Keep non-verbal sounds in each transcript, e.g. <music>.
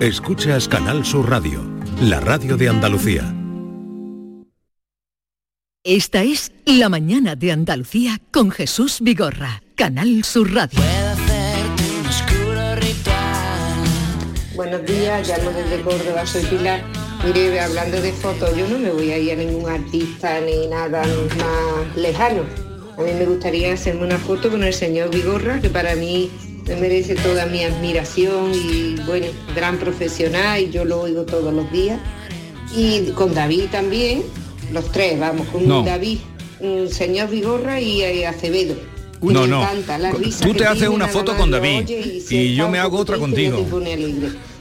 Escuchas Canal Sur Radio, la radio de Andalucía. Esta es La mañana de Andalucía con Jesús Vigorra, Canal Sur Radio. Buenos días, llamo desde Córdoba, soy Pilar. Mire, hablando de fotos, yo no me voy a ir a ningún artista ni nada más lejano. A mí me gustaría hacerme una foto con el señor Vigorra, que para mí merece toda mi admiración y bueno, gran profesional y yo lo oigo todos los días. Y con David también, los tres, vamos, con No. David, el señor Vigorra y eh, Acevedo. No, Me no. encanta la risa Tú te haces una foto con David y está yo un me hago otra contigo.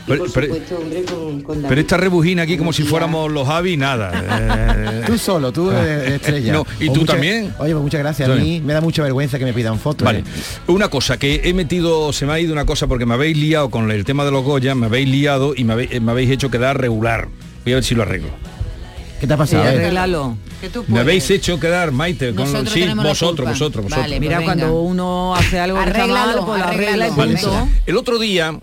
Pero- por pero- supuesto, hombre, con, con David. Pero esta rebujina aquí como si fuéramos los Javi, nada. <laughs> Eh, Tú solo, tú eh, <laughs> estrella. No, y O tú mucha- también. Oye, pues muchas gracias. A mí me da mucha vergüenza que me pidan fotos. Vale, eh. una cosa, que he metido, se me ha ido una cosa porque me habéis liado con el tema de los Goya, me habéis liado y me habéis, eh, me habéis hecho quedar regular. Voy a ver si lo arreglo. ¿Qué te ha pasado? Sí, A ver. arréglalo. Me habéis hecho quedar, Maite, con los, sí, vosotros, vosotros, vosotros. Vale, Mira, cuando uno hace algo que está mal, Arréglalo, pues lo arregla y punto. Vale, el otro día,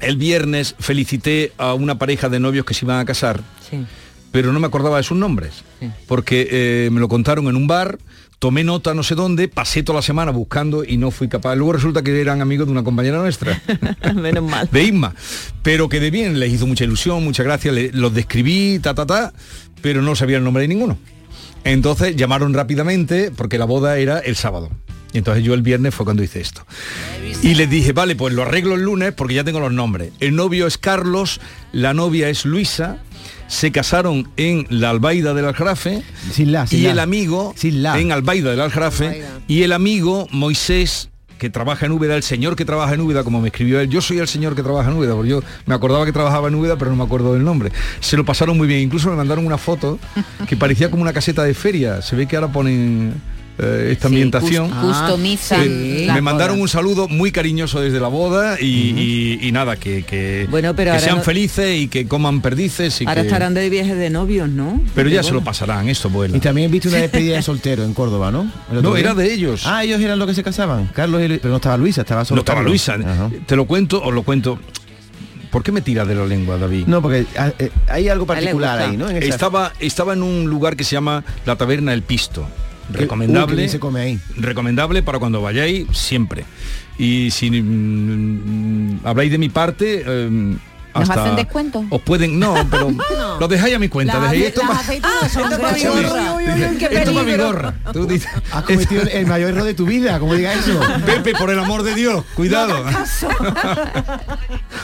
el viernes, felicité a una pareja de novios que se iban a casar, Sí. pero no me acordaba de sus nombres, Sí. porque eh, me lo contaron en un bar, tomé nota no sé dónde, pasé toda la semana buscando y no fui capaz. Luego resulta que eran amigos de una compañera nuestra. <laughs> Menos mal. de Isma, pero que de bien, les hizo mucha ilusión, muchas gracias, los describí, ta, ta, ta, pero no sabía el nombre de ninguno. Entonces llamaron rápidamente porque la boda era el sábado. Y entonces yo el viernes fue cuando hice esto. Y les dije, vale, pues lo arreglo el lunes porque ya tengo los nombres. El novio es Carlos, la novia es Luisa, se casaron en la Albaida del Aljarafe Sin la, sin y la. el amigo Sin la. en Albaida del Aljarafe y el amigo Moisés que trabaja en Úbeda, el señor que trabaja en Úbeda, como me escribió él, yo soy el señor que trabaja en Úbeda, porque yo me acordaba que trabajaba en Úbeda, pero no me acuerdo del nombre. Se lo pasaron muy bien, incluso me mandaron una foto que parecía como una caseta de feria. Se ve que ahora ponen eh, esta ambientación. customizan Eh, me mandaron bodas. un saludo muy cariñoso desde la boda y, y- y nada, que, que, Bueno, pero que sean no- felices y que coman perdices. Y Ahora que- estarán de viaje de novios, ¿no? Pero ya se lo bueno, pasarán, esto vuela. Y también viste una despedida de soltero en Córdoba, ¿no? No, día. era de ellos. Ah, ellos eran los que se casaban. Carlos y Lu- Pero no estaba Luisa, estaba solo no estaba Carlos. Luisa. Ajá. Te lo cuento, os lo cuento. ¿Por qué me tiras de la lengua, David? No, porque ah, eh, hay algo particular ahí, ¿no? En esa- Estaba, estaba en un lugar que se llama la Taberna El Pisto. Uy, Recomendable. bien se come ahí. recomendable para cuando vayáis siempre. Y si mm, habláis de mi parte, eh, ¿Nos hacen descuento? Os pueden, no, pero <laughs> lo dejáis a mi cuenta. Esto <laughs> mi gorra. Uy, uy, uy, para mi gorra. Tú dices, Has cometido el- el mayor error de tu vida, como diga eso. <laughs> Pepe, por el amor de Dios, cuidado.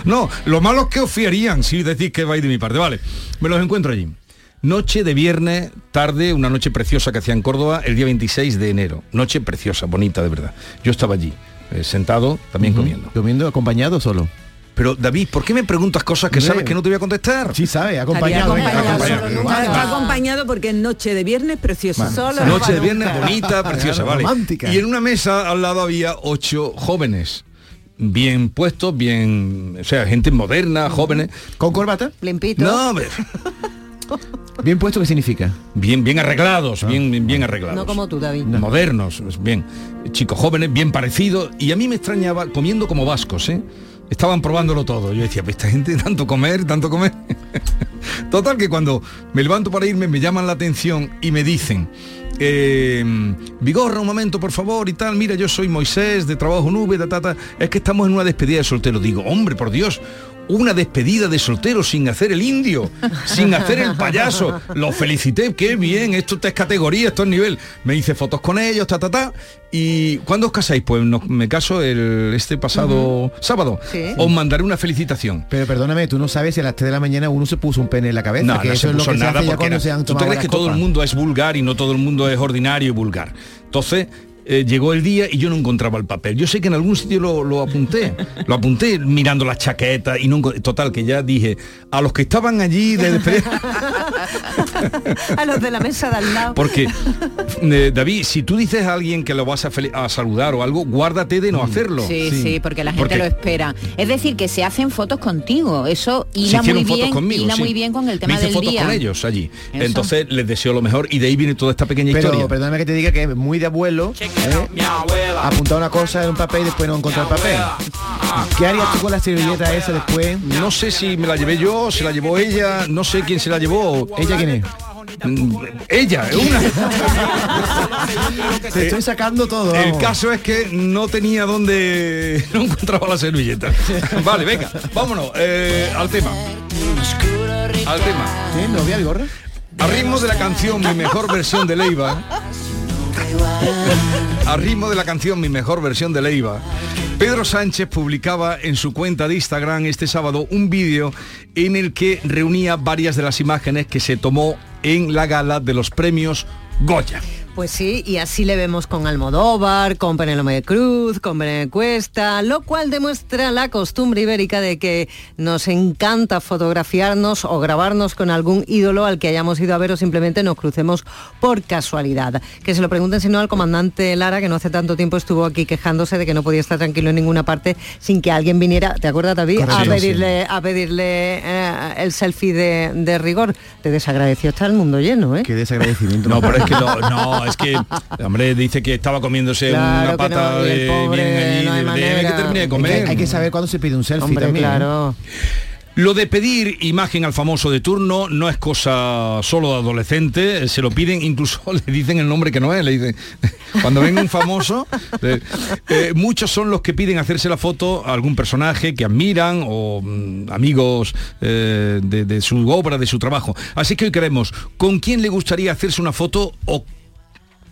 no, lo malo es que os fiarían si decís que vais de mi parte. Vale, me los encuentro allí. Noche de viernes, tarde, una noche preciosa que hacía en Córdoba el día 26 de enero. Noche preciosa, bonita de verdad. Yo estaba allí, eh, sentado, también comiendo. ¿Comiendo acompañado solo? Pero David, ¿por qué me preguntas cosas que sabes que no te voy a contestar? Sí, sabe, Estaría acompañado. acompañado, acompañado. solo porque es noche de viernes preciosa. Solo Noche de viernes bonita, preciosa, vale. Romántica. Y en una mesa al lado había ocho jóvenes, bien puestos, bien, o sea, gente moderna, jóvenes. ¿Con corbata? Limpito. No, hombre, <laughs> Bien puesto, ¿qué significa? bien, bien arreglados, bien, bien, bien arreglados. No como tú, David. Modernos, bien, chicos jóvenes, bien parecidos. Y a mí me extrañaba comiendo como vascos, ¿eh? Estaban probándolo todo. Yo decía, pues esta gente tanto comer, tanto comer. <laughs> Total que cuando me levanto para irme me llaman la atención y me dicen, eh, Vigorra, un momento, por favor, y tal, mira, yo soy Moisés, de Trabajo Nube, ta, ta, ta. es que estamos en una despedida de soltero. Digo, hombre, por Dios, una despedida de soltero sin hacer el indio, sin hacer el payaso. Lo felicité, qué bien, esto es categoría, esto es nivel. Me hice fotos con ellos, ta, ta, ta. ¿Y cuándo os casáis? Pues nos- me caso el, este pasado sábado. Sí. Os mandaré una felicitación. Pero perdóname, tú no sabes si a las 3 de la mañana uno se puso un pene en la cabeza, No, que no eso se es lo puso que se nada hace ya porque cuando era- se han ¿Tú te tomado crees que todo el mundo es vulgar y no todo el mundo es ordinario y vulgar? Entonces, eh, llegó el día y yo no encontraba el papel. Yo sé que en algún sitio lo, lo apunté, lo apunté mirando las chaquetas y no total que ya dije a los que estaban allí de despedida- A los de la mesa de al lado. porque eh, David, si tú dices a alguien que lo vas a, saludar o algo, guárdate de no hacerlo. Sí, sí, porque la gente Porque- lo espera. Es decir, que se hacen fotos contigo. Eso hila muy hicieron fotos bien, conmigo, hila sí. muy bien con el tema Me hice del fotos día. con ellos allí. Eso. Entonces les deseo lo mejor y de ahí viene toda esta pequeña Pero historia. perdóname que te diga que es muy de abuelo ¿eh? apuntar una cosa en un papel y después no encontrar el papel. ¿Qué harías tú con la servilleta esa después? No sé si me la llevé yo, se la llevó ella, no sé quién se la llevó. ¿Ella quién es? Mm, Ella, es una. Te estoy sacando todo. El vamos. caso es que no tenía donde no encontraba la servilleta. Vale, venga, vámonos eh, al tema. Al tema. ¿Qué? ¿Novia Vigorra? A ritmo de la canción Mi mejor versión de Leiva. A ritmo de la canción Mi mejor versión de Leiva. Pedro Sánchez publicaba en su cuenta de Instagram este sábado un vídeo en el que reunía varias de las imágenes que se tomó en la gala de los premios Goya. Pues sí, y así le vemos con Almodóvar, con Penélope Cruz, con Belén Cuesta, lo cual demuestra la costumbre ibérica de que nos encanta fotografiarnos o grabarnos con algún ídolo al que hayamos ido a ver o simplemente nos crucemos por casualidad. Que se lo pregunten si no al comandante Lara, que no hace tanto tiempo estuvo aquí quejándose de que no podía estar tranquilo en ninguna parte sin que alguien viniera, ¿te acuerdas David? A pedirle, a pedirle eh, el selfie de, de rigor. Te desagradeció estar el mundo lleno, ¿eh? Qué desagradecimiento. No, pero es que no, no, es que, hombre, dice que estaba comiéndose Claro una pata no, de pobre, bien allí, no hay de- que termine de que- comer. Hay que saber cuándo se pide un selfie Hombre, también. ¿eh? claro. Lo de pedir imagen al famoso de turno no es cosa solo de adolescente, se lo piden, incluso <laughs> le dicen el nombre que no es, le dicen, <laughs> cuando venga un famoso, eh, eh, muchos son los que piden hacerse la foto a algún personaje que admiran o mm, amigos eh, de, de su obra, de su trabajo. Así que hoy queremos, ¿con quién le gustaría hacerse una foto o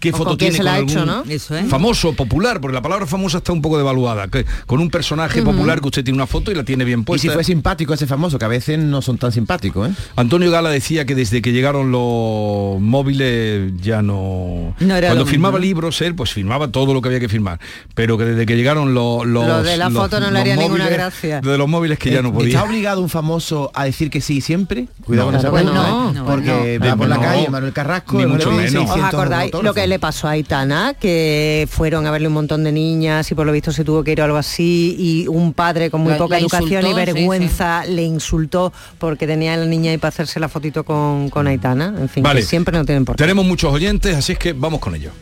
qué foto tiene se la con ha hecho, algún ¿no? Eso es. famoso, popular? Porque la palabra famosa está un poco devaluada, que, con un personaje popular que usted tiene una foto y la tiene bien Y puesta. si fue simpático ese famoso, que a veces no son tan simpáticos, ¿eh? Antonio Gala decía que desde que llegaron los móviles ya no... No era Cuando firmaba libros, él pues firmaba todo lo que había que firmar. Pero que desde que llegaron los... los Lo de la los- foto no le haría ninguna móviles, gracia. De los móviles que ya no ¿Está podía. obligado un famoso a decir que sí siempre? Cuidado No, con esa no, ¿eh? no, Porque no. va por la calle Manuel Carrasco ni y mucho menos. ¿Os 600 acordáis lo autógrafos. que le pasó a Aitana? Que fueron a verle un montón de niñas y por lo visto se tuvo que ir o algo así y un padre con muy La- poca la educación y sí, vergüenza le insultó porque tenía a la niña ahí para hacerse la fotito con, con Aitana. En fin, Vale. que siempre no tienen por qué. Tenemos muchos oyentes, así es que vamos con ellos.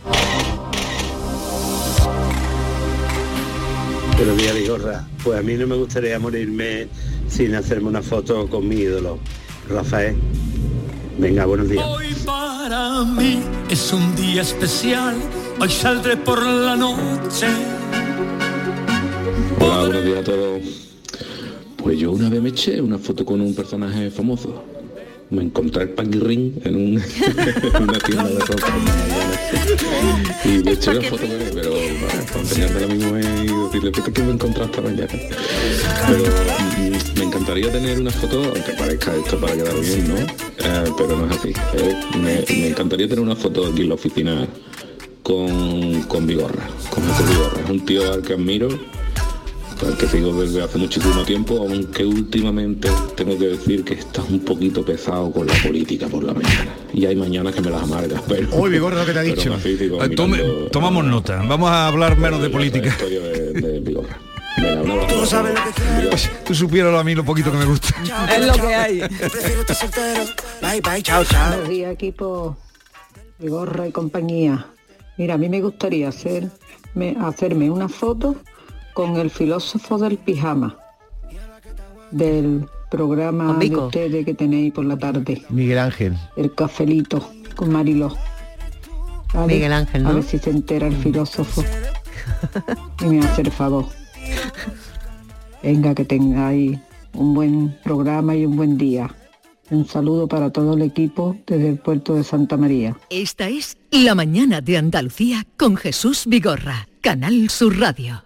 Buenos días, Vigorra. Pues a mí no me gustaría morirme sin hacerme una foto con mi ídolo, Rafael. Venga, buenos días. Hoy para mí es un día especial, hoy saldré por la noche. Hola, buenos días a todos. Pues yo una vez me eché una foto con un personaje famoso. Me encontré el paquirrín en, un, <laughs> en una tienda de ropa. Y me eché una foto pero para enseñarle a mi mujer y decirle, "Vete que me encontraste mañana. Pero mm, me encantaría tener una foto, aunque parezca esto para quedar bien, ¿no? Eh, pero no es así. Eh, me, me encantaría tener una foto aquí en la oficina con, con Vigorra, con Vigorra. Es un tío al que admiro al que sigo desde hace muchísimo tiempo, aunque últimamente tengo que decir que estás un poquito pesado con la política por la mañana. Y hay mañanas que me las amargas, <laughs> pero... Uy, Vigorra, lo que te ha dicho. aún así sigo Eh, tome- mirando, tomamos nota, vamos a hablar menos de política. historia de, de Vigorra. Venga, un abrazo. Vigorra. Pues, tú supieras a mí lo poquito que me gusta. Es lo que hay. Buenos días, equipo de gorra y compañía. Mira, a mí me gustaría hacerme, hacerme una foto con el filósofo del pijama del programa Con de ustedes que tenéis por la tarde, Miguel Ángel. el cafelito con Mariló. ¿Vale? Miguel Ángel, ¿no? A ver si se entera el filósofo y me hace el favor. Venga, que tengáis un buen programa y un buen día. Un saludo para todo el equipo desde el puerto de Santa María. Esta es La mañana de Andalucía con Jesús Vigorra, Canal Sur Radio.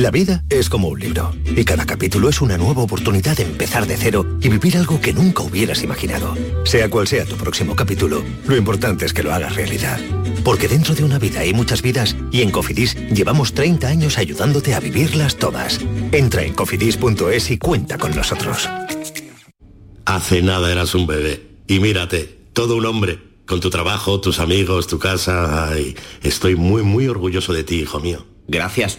La vida es como un libro y cada capítulo es una nueva oportunidad de empezar de cero y vivir algo que nunca hubieras imaginado. Sea cual sea tu próximo capítulo, lo importante es que lo hagas realidad. Porque dentro de una vida hay muchas vidas y en Cofidis llevamos 30 años ayudándote a vivirlas todas. Entra en cofidis.es y cuenta con nosotros. Hace nada eras un bebé y mírate, todo un hombre, con tu trabajo, tus amigos, tu casa. Ay, estoy muy, muy orgulloso de ti, hijo mío. Gracias.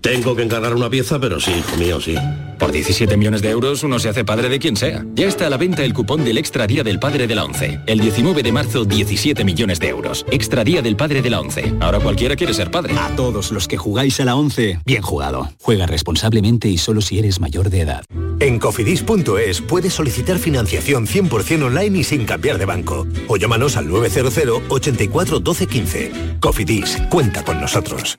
Tengo que encargar una pieza, pero sí, hijo mío, sí. Por 17 millones de euros uno se hace padre de quien sea. Ya está a la venta el cupón del Extra Día del Padre de la ONCE. El 19 de marzo, 17 millones de euros. Extra Día del Padre de la ONCE. Ahora cualquiera quiere ser padre. A todos los que jugáis a la 11, bien jugado. Juega responsablemente y solo si eres mayor de edad. En cofidis.es puedes solicitar financiación 100% online y sin cambiar de banco. O llámanos al 900 84 12 15. Cofidis, cuenta con nosotros.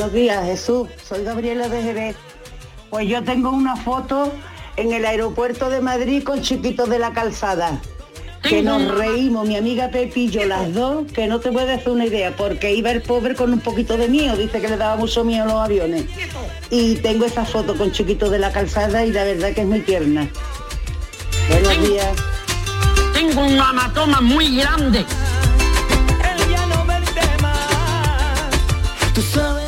Buenos días, Jesús. Soy Gabriela de Jerez. Pues yo tengo una foto en el aeropuerto de Madrid con Chiquito de la Calzada. Que nos reímos, mi amiga Pepi y yo, las dos, que no te puedes hacer una idea, porque iba el pobre con un poquito de miedo, dice que le daba mucho miedo a los aviones. Y tengo esta foto con Chiquito de la Calzada y la verdad que es muy tierna. Buenos días. Tengo un amatoma muy grande. Tú sabes,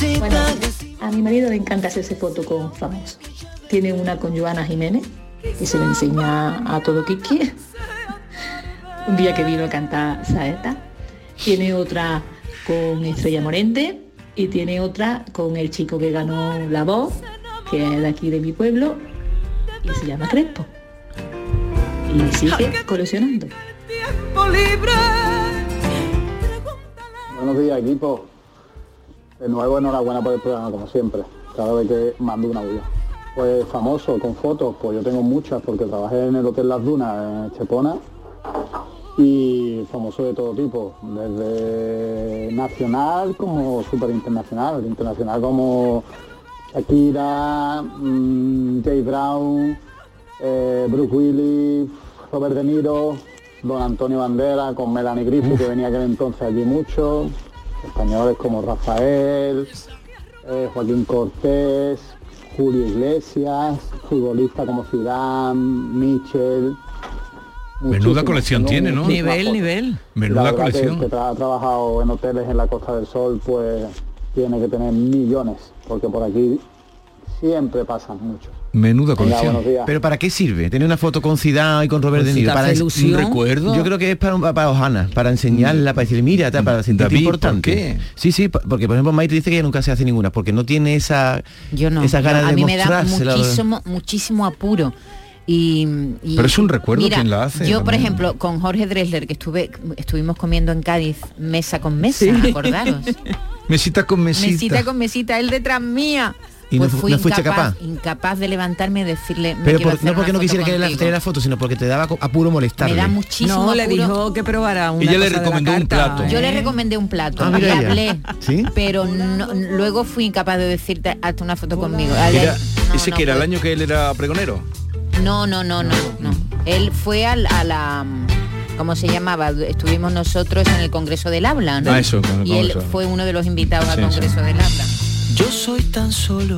bebecita. a mi marido le encanta hacerse foto con famosos. Tiene una con Joana Jiménez y se le enseña a todo Kiki. Un día que vino a cantar Saeta. Tiene otra con Estrella Morente y tiene otra con el chico que ganó La Voz, que es de aquí de mi pueblo, y se llama Crespo. Y sigue coleccionando. Buenos días, equipo. De nuevo, enhorabuena por el programa, como siempre, cada vez que mando una vida. Pues famoso, con fotos, pues yo tengo muchas, porque trabajé en el Hotel Las Dunas, en Chepona, y famoso de todo tipo, desde nacional como súper internacional, internacional como Shakira, mm, Jay Brown, eh, Bruce Willis, Robert De Niro, Don Antonio Bandera con Melanie Griffith, que venía aquel entonces allí mucho, españoles como Rafael, eh, Joaquín Cortés, Julio Iglesias, futbolistas como Zidane, Michel. Menuda colección tiene, ¿no? Nivel, nivel. Menuda que colección. que tra- ha trabajado en hoteles en la Costa del Sol, pues tiene que tener millones, porque por aquí siempre pasan muchos. Menuda colección. Pero ¿para qué sirve? Tener una foto con Zidane y con Robert Pues De Niro. Para. ¿Un recuerdo? Yo creo que es para, para Ojana, para enseñarla, para decir, mira, para sentirte David, ¿por importante. qué? Sí, sí, porque por ejemplo Maite dice que ella nunca se hace ninguna, porque no tiene esa, Yo no. esa yo- ganas a de mí me da mostrarse. la- muchísimo, muchísimo apuro. Y, y- Pero es un recuerdo mira, quien la hace Yo, por ejemplo, con Jorge Dresler, que estuve, estuvimos comiendo en Cádiz mesa con mesa, acordaros. <laughs> Mesita con mesita. Mesita con mesita, él detrás mía. ¿Y no pues fu- fui no fuiste incapaz, capaz? incapaz de levantarme y decirle, me Pero por- hacer no porque una no quisiera que le la foto, sino porque te daba apuro molestarle. Me da muchísimo No, le dijo que probara una Ella le cosa de la recomendó un plato. ¿eh? Yo le recomendé un plato, Ah, le hablé, ¿Sí? pero no- luego fui incapaz de decirte, hazte una foto conmigo. Era- no, ese no que era el año que él era pregonero. No, no, no, no, no. Él fue al- a la... ¿Cómo se llamaba? Estuvimos nosotros en el Congreso del Habla, ¿no? Ah, eso, con el y él fue uno de los invitados Sí, al sí. Congreso del Habla. Yo soy tan solo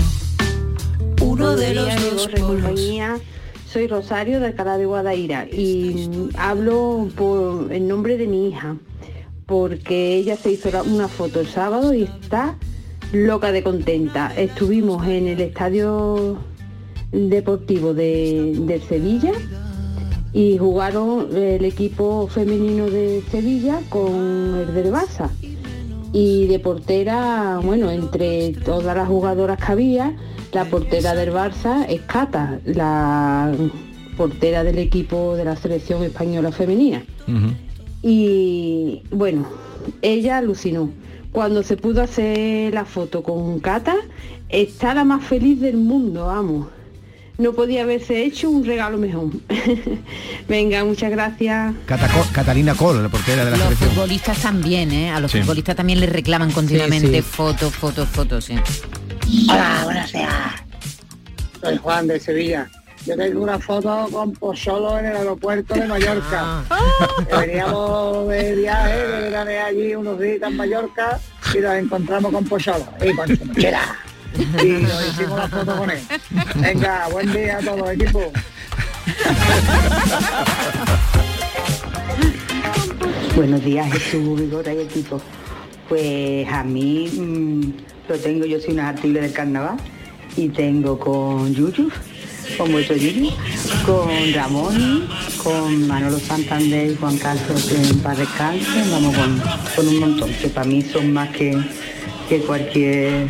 uno de los dos compañía. Soy Rosario de Alcalá de Guadaira y hablo por en nombre de mi hija porque ella se hizo una foto el sábado y está loca de contenta. Estuvimos en el estadio deportivo de, del Sevilla y jugaron el equipo femenino de Sevilla con el del Barça. Y de portera, bueno, entre todas las jugadoras que había, la portera del Barça es Cata, la portera del equipo de la selección española femenina. Y bueno, ella alucinó. Cuando se pudo hacer la foto con Cata, está la más feliz del mundo, vamos. No podía haberse hecho un regalo mejor. <laughs> Venga, muchas gracias. Cataco- Catalina Col, la portera de la Los selección. futbolistas también, ¿eh? A los Sí. futbolistas también les reclaman continuamente Sí, sí. fotos, fotos, fotos, sí. Hola, buenos días. Soy Juan de Sevilla. Yo tengo una foto con Pozzolo en el aeropuerto de Mallorca. Que Veníamos de viaje, de allí unos días en Mallorca y nos encontramos con Pozzolo y con su mochila. Y nos hicimos la foto con él. Venga, buen día a todos, equipo. Buenos días, Jesús, Vigora y equipo. Pues a mí mm, lo tengo, yo soy una artible del carnaval y tengo con Yuyu, con vuestro Yuyu, con Ramón, con Manolo Santander y Juan Carlos en paz descanse, vamos con, con un montón, que para mí son más que, que cualquier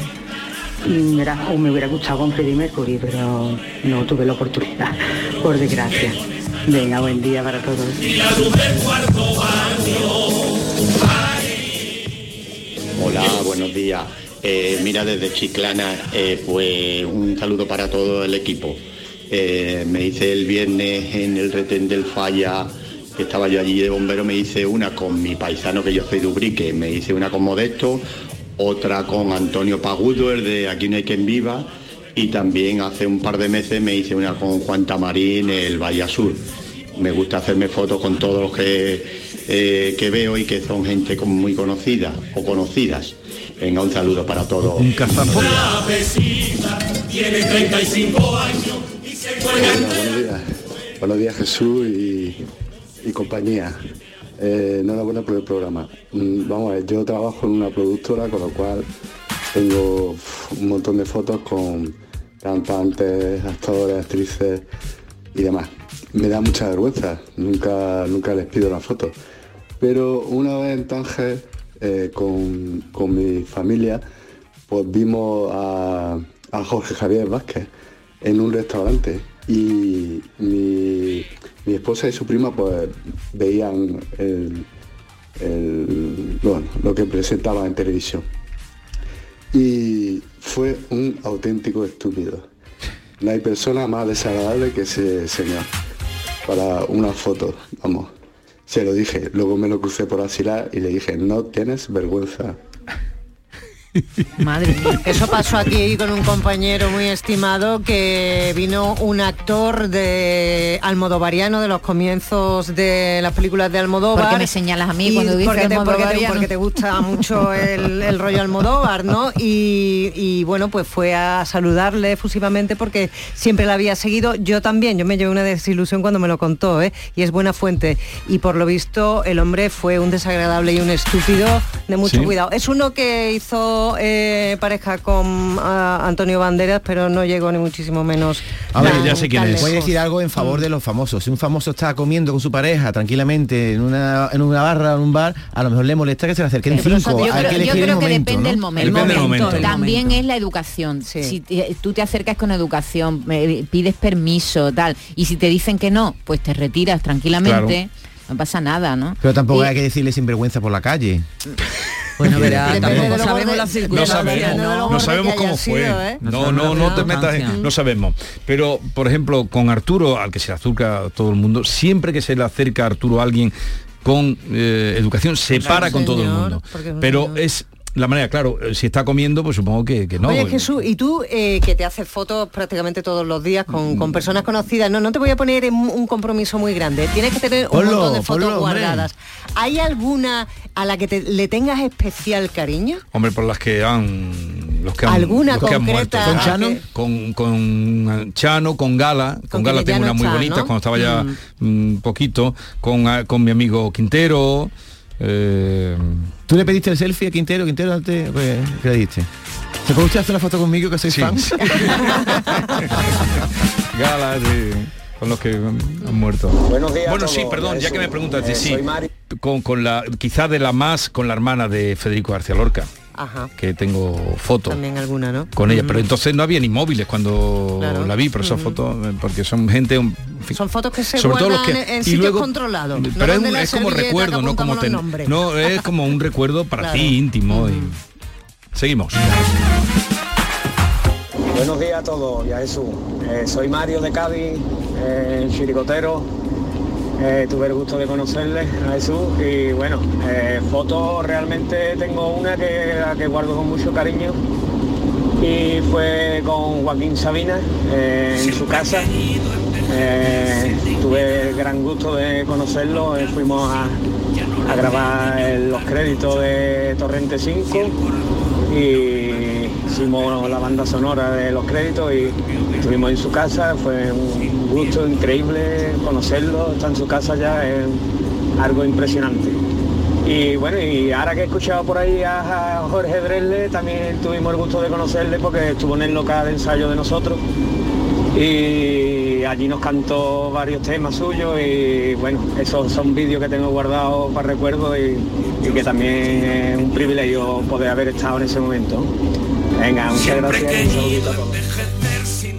me hubiera gustado con Freddie Mercury, pero no tuve la oportunidad, por desgracia. Venga, buen día para todos. Hola, buenos días. Eh, mira, desde Chiclana, eh, pues un saludo para todo el equipo. Eh, me hice el viernes en el retén del Falla, que estaba yo allí de bombero, me hice una con mi paisano, que yo soy de Ubrique, me hice una con Modesto, otra con Antonio Pagudo, el de Aquí no hay quien viva, y también hace un par de meses me hice una con Juan Tamarín, el Valle Sur. Me gusta hacerme fotos con todos los que, eh, que veo y que son gente muy conocida o conocidas. Venga, un saludo para todos. Un La vecina tiene 35 años y se cuelga Hola, buenos días. Buenos días Jesús y, y compañía. Eh, enhorabuena por el programa. Mm, Vamos a ver, yo trabajo en una productora, con lo cual tengo un montón de fotos con cantantes, actores, actrices y demás. Me da mucha vergüenza, nunca, nunca les pido la foto. Pero una vez en Tánger, eh, con, con mi familia, pues vimos a, a Jorge Javier Vázquez en un restaurante y mi, mi esposa y su prima pues veían el, bueno, lo que presentaba en televisión. Y fue un auténtico estúpido. No hay persona más desagradable que ese señor para una foto, vamos. Se lo dije, luego me lo crucé por Asilar y le dije, no tienes vergüenza. Madre Eso pasó aquí con un compañero muy estimado que vino un actor de almodovariano de los comienzos de las películas de Almodóvar. ¿Por qué me señalas a mí cuando dices porque te, porque, te, porque gusta mucho el, el rollo Almodóvar, ¿no? Y, y, bueno, pues fue a saludarle efusivamente porque siempre la había seguido. Yo también, yo me llevé una desilusión cuando me lo contó, ¿eh? Y es buena fuente. Y por lo visto el hombre fue un desagradable y un estúpido de mucho Sí. cuidado. Es uno que hizo eh, pareja con ah, Antonio Banderas, pero no llegó ni muchísimo menos. A ver, tan- ya sé quién tan es. Voy a decir algo en favor de los famosos. Si un famoso está comiendo con su pareja tranquilamente en una, en una barra o en un bar, a lo mejor le molesta que se le acerquen Pero cinco. yo creo, que yo creo el que momento, depende ¿no? del momento. Depende del momento. También es la educación. Si te- tú te acercas con educación, eh, pides permiso, tal, y si te dicen que no, pues te retiras tranquilamente, no pasa nada, ¿no? Pero tampoco Y- hay que decirle sinvergüenza por la calle. <laughs> Bueno, verá, tampoco sabemos las No circunstancias. sabemos, no, sabemos cómo fue. sido, ¿eh? No, No no, te metas, en- no sabemos. Pero, por ejemplo, con Arturo, al que se le acerca a todo el mundo, siempre que se le acerca a Arturo a alguien con eh, educación, se para con todo el mundo. Pero es la manera, claro, eh, si está comiendo, pues supongo que, que no. Oye Jesús, y tú eh, que te haces fotos prácticamente todos los días con, Mm. con personas conocidas, no, no te voy a poner en un compromiso muy grande, tienes que tener un Ponlo, montón de fotos ponlo, hombre. guardadas. ¿Hay alguna a la que te- le tengas especial cariño? Hombre, por las que han... Los que han, ¿Alguna los que han muerto. concreta? ¿Con Chano? que- Con, con Chano, con Gala, con, Con Gala tengo no una muy está, bonita, ¿no? cuando estaba ya un poquito, con, ah, con mi amigo Quintero, eh, ¿Tú le pediste el selfie a Quintero? Quintero, antes, pues, ¿qué le diste? ¿Se puede usted hacer una foto conmigo que soy Sí. fan? <laughs> Gala, con los que han muerto. Buenos días Bueno, sí, perdón, ya que me preguntas, Eh, sí, con, con la, quizá de la más, con la hermana de Federico García Lorca, Ajá, que tengo fotos. también alguna, ¿no? con ella, Mm. pero entonces no había ni móviles cuando Claro. la vi, por esas Mm. fotos, eh, porque son gente, en fin, Son fotos que se sobre todo los que en y sitios luego- controlados. no pero es, un- como recuerdo, no como ten- no es <laughs> como un recuerdo para Claro. ti íntimo. y- Seguimos. Buenos días a todos y a Jesús. Eh, soy Mario de Cádiz, eh, chiricotero. Eh, tuve el gusto de conocerle a Jesús y bueno, eh, fotos realmente tengo una que, la que guardo con mucho cariño y fue con Joaquín Sabina eh, en su casa. Eh, tuve el gran gusto de conocerlo, fuimos a, a grabar los créditos de Torrente 5 y hicimos la banda sonora de los créditos y estuvimos en su casa, fue un gusto increíble conocerlo, está en su casa ya, es algo impresionante. Y bueno, y ahora que he escuchado por ahí a, Jorge Dresle, también tuvimos el gusto de conocerle porque estuvo en el local de ensayo de nosotros y allí nos cantó varios temas suyos y bueno, esos son vídeos que tengo guardados para recuerdo y, y que también es un privilegio poder haber estado en ese momento. Venga, muchas gracias a todos.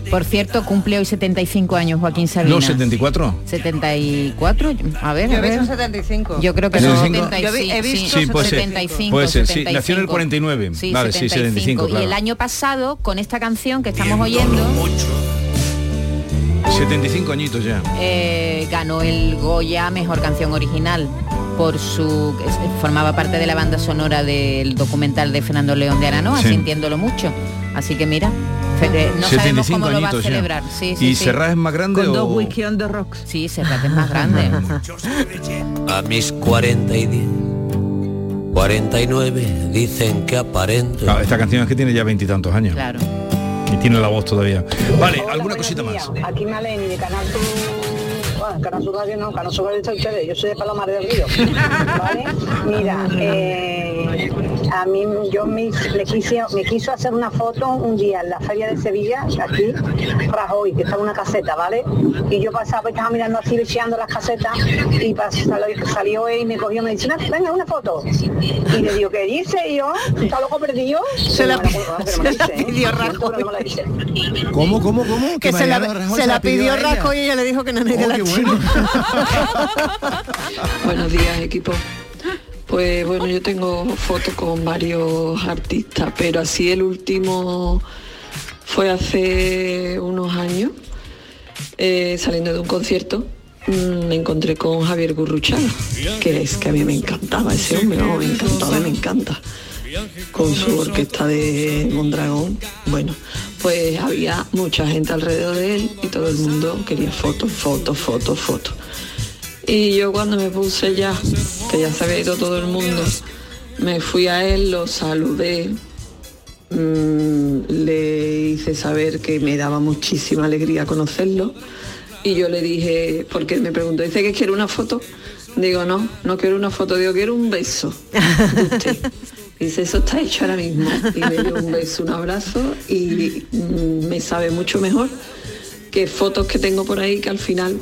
Por cierto, cumple hoy 75 años Joaquín Sabina. ¿No, 74? 74, a ver, Yo a he ver. visto 75. Yo creo que son 75. 75. Yo he- he visto Sí, puede ser. 75. Puede ser, sí. 75. Nació en el 49. Sí, Vale, sí, 75, Y el año pasado, con esta canción que estamos oyendo, 75 añitos ya. eh, ganó el Goya Mejor Canción Original por su formaba parte de la banda sonora del documental de Fernando León de Aranoa, Sí. sintiéndolo mucho. Así que mira, eh, no sabemos 75 cómo lo va a añitos celebrar. Sí, sí, ¿Y sí. Serrat es más grande Con o...? dos whisky on the rocks. Sí, Serrat es más grande. <laughs> A mis 40 y 10, 49 dicen que aparento. Claro, esta canción es que tiene ya veintitantos años. Claro. Y tiene la voz todavía. Vale, alguna cosita más. Aquí Maleni de Canal bueno, Canal Sur Radio no, Canal Sur Radio está ustedes, yo soy de Palomar del Río, ¿vale? Mira, eh, a mí yo me, me, quise, me quiso hacer una foto un día en la feria de Sevilla, aquí, Rajoy, que estaba en una caseta, ¿vale? Y yo pasaba y estaba mirando así, bicheando las casetas, y pas- salió, él y me cogió, me dice, "Una- venga, una foto. Y le digo, ¿qué dice? Y yo, ¿está loco perdido? Se la <laughs> me me ¿eh? pidió Siento, Rajoy. me. ¿Cómo, cómo, cómo? Que se la, se la pidió? Rajoy y ella le dijo que no Oh, que la. Bueno. <laughs> Buenos días, equipo. Pues bueno, yo tengo fotos con varios artistas, pero así el último fue hace unos años, eh, saliendo de un concierto, mm, me encontré con Javier Gurruchaga, que es que a mí me encantaba ese hombre, ¿no? me encantaba, me encanta, con su orquesta de Mondragón. Bueno, pues había mucha gente alrededor de él y todo el mundo quería fotos, fotos, fotos, fotos. Y yo cuando me puse ya, que ya se había ido todo el mundo, me fui a él, lo saludé, mm, le hice saber que me daba muchísima alegría conocerlo y yo le dije, porque me preguntó, dice que quiere una foto. Digo, no, no quiero una foto, digo, quiero un beso. de <laughs> usted". Dice, eso está hecho ahora mismo. Y me dio un beso, un abrazo y mm, me sabe mucho mejor que fotos que tengo por ahí que al final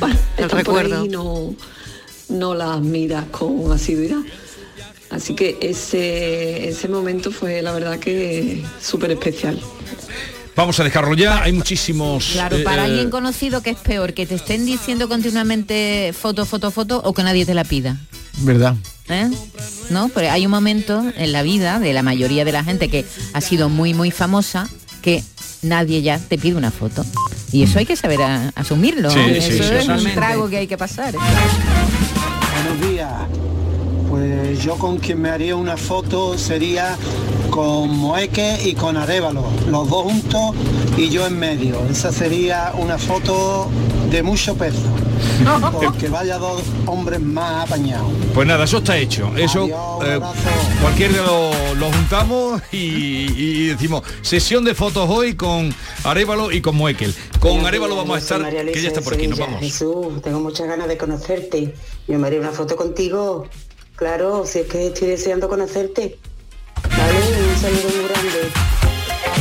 bueno, El están por recuerdo. ahí y no, no las miras con asiduidad. Así que ese, ese momento fue la verdad que súper especial. Vamos a dejarlo ya, hay muchísimos... Claro, eh, para eh, alguien conocido que es peor, que te estén diciendo continuamente foto, foto, foto o que nadie te la pida. ¿Verdad? ¿Eh? ¿No? Pero hay un momento en la vida de la mayoría de la gente que ha sido muy, muy famosa que nadie ya te pide una foto. Y eso hay que saber a- asumirlo. Sí, eso sí, sí, es un trago que hay que pasar. Buenos días. Pues yo con quien me haría una foto sería con Moeque y con Arevalo, los dos juntos y yo en medio. Esa sería una foto de mucho peso. <laughs> Porque vaya dos hombres más apañados. Pues nada, eso está hecho. Eso eh, cualquiera lo, lo juntamos y, y decimos sesión de fotos hoy con Arevalo y con Moekel. Con Arevalo vamos a estar, que ya está de por aquí, nos vamos. Jesús, tengo muchas ganas de conocerte. Yo me haré una foto contigo. Claro, si es que estoy deseando conocerte. Vale, un saludo muy grande.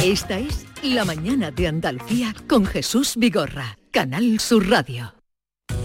Esta es La Mañana de Andalucía con Jesús Vigorra, Canal Sur Radio.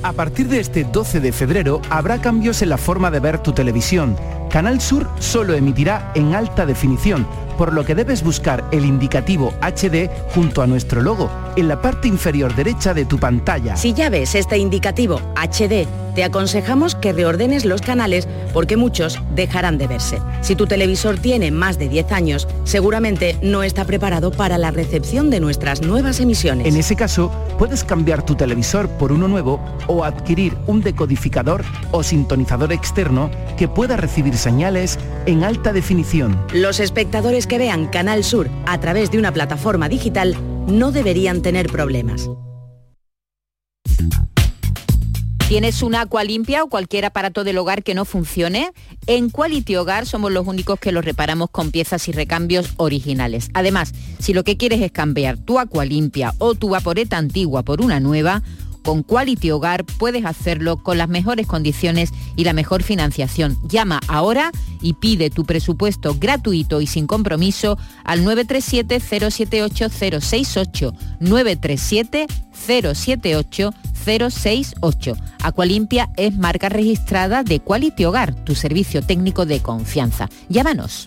A partir de este 12 de febrero habrá cambios en la forma de ver tu televisión. Canal Sur solo emitirá en alta definición, por lo que debes buscar el indicativo HD junto a nuestro logo en la parte inferior derecha de tu pantalla. Si ya ves este indicativo HD, te aconsejamos que reordenes los canales porque muchos dejarán de verse. Si tu televisor tiene más de 10 años, seguramente no está preparado para la recepción de nuestras nuevas emisiones. En ese caso, puedes cambiar tu televisor por uno nuevo o adquirir un decodificador o sintonizador externo que pueda recibir señales en alta definición. Los espectadores que vean Canal Sur a través de una plataforma digital no deberían tener problemas. ¿Tienes una agua limpia o cualquier aparato del hogar que no funcione? En Quality Hogar somos los únicos que los reparamos con piezas y recambios originales. Además, si lo que quieres es cambiar tu agua limpia o tu vaporeta antigua por una nueva, con Quality Hogar puedes hacerlo con las mejores condiciones y la mejor financiación. Llama ahora y pide tu presupuesto gratuito y sin compromiso al 937-078-068. 937-078-068. Aqualimpia es marca registrada de Quality Hogar, tu servicio técnico de confianza. Llámanos.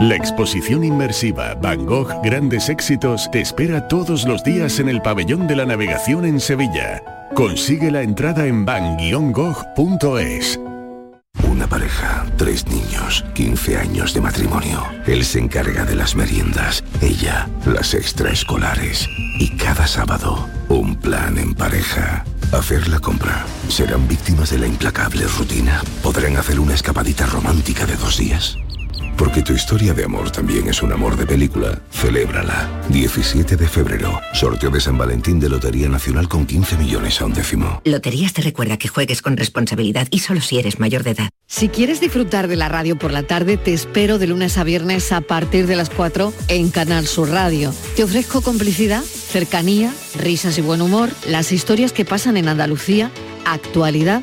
La exposición inmersiva Van Gogh Grandes Éxitos te espera todos los días en el Pabellón de la Navegación en Sevilla. Consigue la entrada en van-gogh.es. Una pareja, tres niños, 15 años de matrimonio. Él se encarga de las meriendas, ella las extraescolares. Y cada sábado, un plan en pareja. Hacer la compra. ¿Serán víctimas de la implacable rutina? ¿Podrán hacer una escapadita romántica de dos días? Porque tu historia de amor también es un amor de película. Celébrala. 17 de febrero. Sorteo de San Valentín de Lotería Nacional con 15 millones a un décimo. Loterías te recuerda que juegues con responsabilidad y solo si eres mayor de edad. Si quieres disfrutar de la radio por la tarde, te espero de lunes a viernes a partir de las 4 en Canal Sur Radio. Te ofrezco complicidad, cercanía, risas y buen humor, las historias que pasan en Andalucía, actualidad,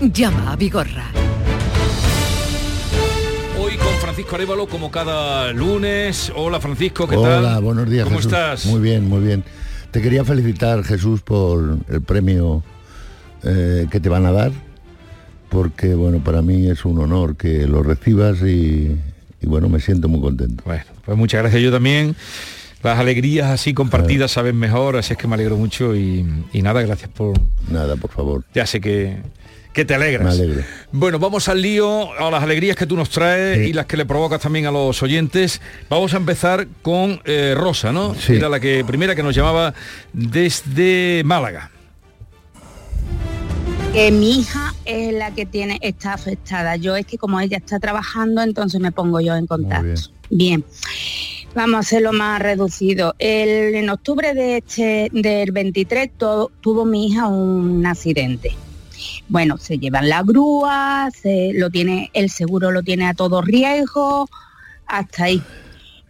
Llama a Vigorra. Hoy con Francisco Arevalo, como cada lunes. Hola Francisco, ¿qué tal? Hola, buenos días. ¿Cómo Jesús. estás? Muy bien, muy bien. Te quería felicitar, Jesús, por el premio eh, que te van a dar, porque bueno, para mí es un honor que lo recibas y, y, bueno, me siento muy contento. Bueno, pues muchas gracias yo también. Las alegrías así compartidas saben mejor, así es que me alegro mucho y, y nada, gracias por... Nada, por favor. Ya sé que, que te alegras. Me alegro. Bueno, vamos al lío, a las alegrías que tú nos traes y las que le provocas también a los oyentes. Vamos a empezar con eh, Rosa, ¿no? Sí. Era la que primera que nos llamaba desde Málaga. que mi hija es la que tiene está afectada. Yo es que como ella está trabajando, entonces me pongo yo en contacto. Bien. Vamos a hacerlo más reducido. El- en octubre de este, del 23 to- tuvo mi hija un accidente. Bueno, se llevan la grúa, se, lo tiene, el seguro lo tiene a todo riesgo, hasta ahí.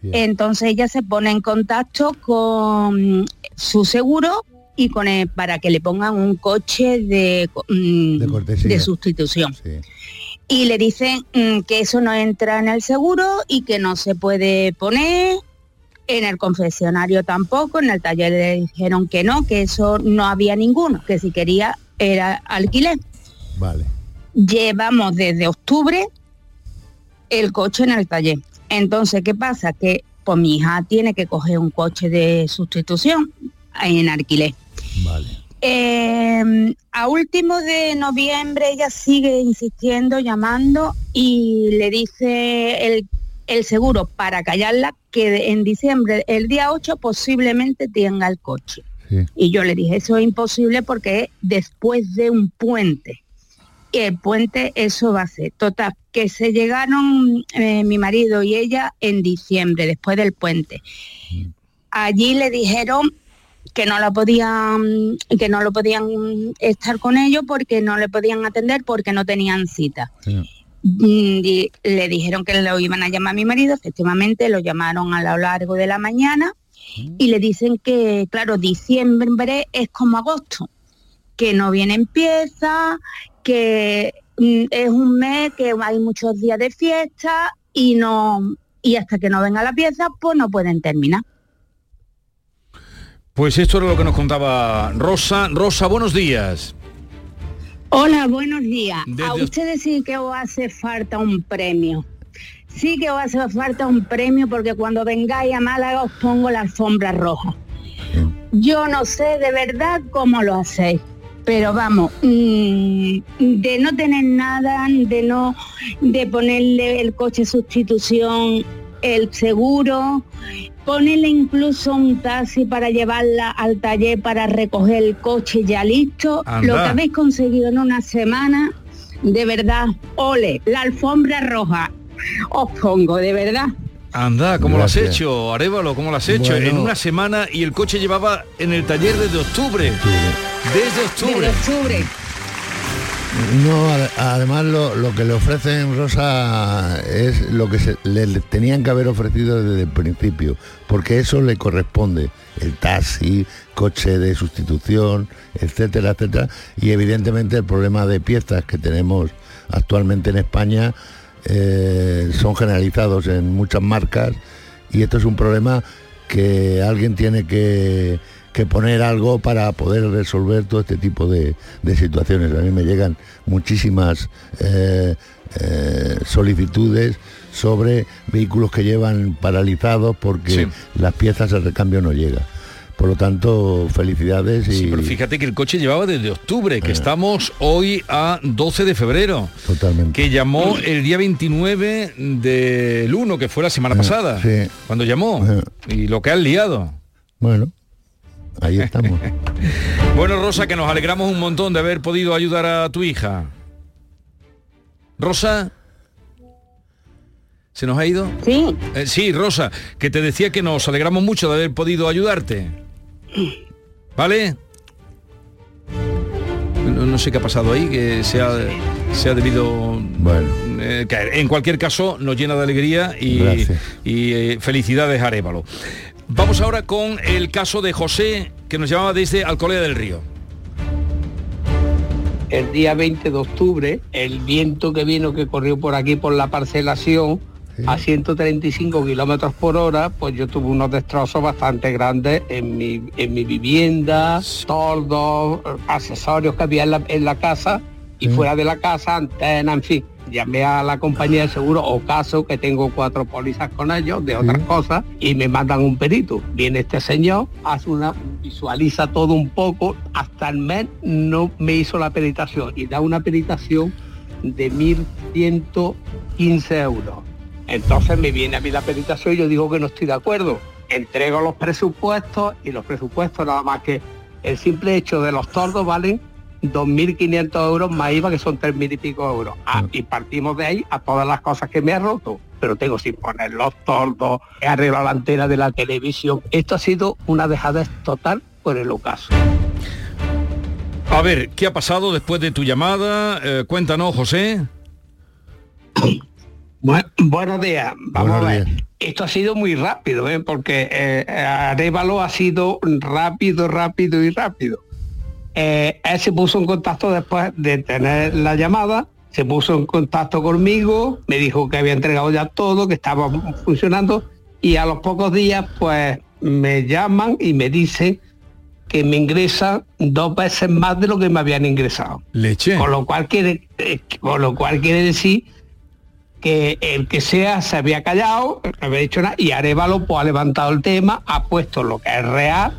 Entonces ella se pone en contacto con su seguro y con el- para que le pongan un coche de, mm, de sustitución. Y le dicen mm, que eso no entra en el seguro y que no se puede poner, en el confesionario tampoco, en el taller le dijeron que no, que eso no había ninguno, que si quería era alquiler. Vale. Llevamos desde octubre el coche en el taller. Entonces, ¿qué pasa? Que pues mi hija tiene que coger un coche de sustitución en alquiler. Eh, a último de noviembre ella sigue insistiendo, llamando y le dice el, el seguro para callarla que en diciembre, el día 8 posiblemente tenga el coche. Y yo le dije, eso es imposible porque es después de un puente. Y el puente eso va a ser. Total, que se llegaron eh, mi marido y ella en diciembre, después del puente. Allí le dijeron que no la podían, que no lo podían estar con ellos porque no le podían atender porque no tenían cita. Mm, y le dijeron que lo iban a llamar a mi marido, efectivamente lo llamaron a lo largo de la mañana y le dicen que, claro, diciembre es como agosto, que no vienen piezas, que mm, es un mes que hay muchos días de fiesta y no y hasta que no venga la pieza, pues no pueden terminar. Pues esto era lo que nos contaba Rosa. Rosa, buenos días. Hola, buenos días. A ustedes sí que os hace falta un premio. Sí que os hace falta un premio porque cuando vengáis a Málaga os pongo la alfombra roja. Yo no sé de verdad cómo lo hacéis, pero vamos, mm, de no tener nada, de no, de ponerle el coche sustitución, el seguro, ponerle incluso un taxi para llevarla al taller para recoger el coche ya listo, Anda. lo que habéis conseguido en una semana, de verdad, ole, la alfombra roja, os pongo, de verdad. Anda, ¿cómo lo has hecho, Arevalo? ¿Cómo lo has hecho? Bueno. En una semana y el coche llevaba en el taller desde octubre. Desde octubre. octubre. No, ade- además lo, lo que le ofrecen Rosa es lo que se- le, le tenían que haber ofrecido desde el principio, porque eso le corresponde, el taxi, coche de sustitución, etcétera, etcétera, y evidentemente el problema de piezas que tenemos actualmente en España eh, son generalizados en muchas marcas y esto es un problema que alguien tiene que, que poner algo para poder resolver todo este tipo de, de situaciones. A mí me llegan muchísimas eh, eh, solicitudes sobre vehículos que llevan paralizados porque Sí. las piezas de recambio no llega. Por lo tanto, felicidades y Sí, pero fíjate que el coche llevaba desde octubre, que estamos hoy a 12 de febrero. Totalmente. Que llamó el día 29 del 1, que fue la semana pasada. sí. Cuando llamó. Y lo que han liado. bueno, ahí estamos. <laughs> Bueno, Rosa, que nos alegramos un montón de haber podido ayudar a tu hija. Rosa. ¿Se nos ha ido? Sí. Eh, sí, Rosa, que te decía que nos alegramos mucho de haber podido ayudarte. ¿Vale? No, no sé qué ha pasado ahí, que se ha, se ha debido eh, caer. En cualquier caso, nos llena de alegría y, eh, felicidades, Arevalo. Vamos ahora con el caso de José, que nos llamaba desde Alcolea del Río. el día 20 de octubre, el viento que vino que corrió por aquí por la parcelación a 135 kilómetros por hora, pues yo tuve unos destrozos bastante grandes en mi, en mi vivienda, toldos, accesorios que había en la, en la casa y fuera de la casa, antena, en fin. Llamé a la compañía de seguro o caso que tengo cuatro pólizas con ellos de otras cosas y me mandan un perito. Viene este señor, hace una, visualiza todo un poco, hasta el mes no me hizo la peritación y da una peritación de 1.115 euros. Entonces me viene a mí la peritación y yo digo que no estoy de acuerdo. Entrego los presupuestos y los presupuestos nada más que el simple hecho de los tordos valen 2.500 euros más IVA, que son 3.000 y pico euros. Ah, y partimos de ahí a todas las cosas que me ha roto. Pero tengo sin poner los tordos, he arreglado la antena de la televisión. Esto ha sido una dejadez total por el ocaso. A ver, ¿qué ha pasado después de tu llamada? Eh, cuéntanos, José. <coughs> Bu- buenos días. Vamos a ver. Esto ha sido muy rápido, ¿eh? porque eh, Arevalo ha sido rápido, rápido y rápido. Eh, él se puso en contacto después de tener la llamada, se puso en contacto conmigo, me dijo que había entregado ya todo, que estaba funcionando y a los pocos días pues me llaman y me dicen que me ingresan dos veces más de lo que me habían ingresado. Leche. Con lo cual quiere, eh, con lo cual quiere decir que el que sea se había callado, no había dicho nada, y Arevalo pues ha levantado el tema, ha puesto lo que es real,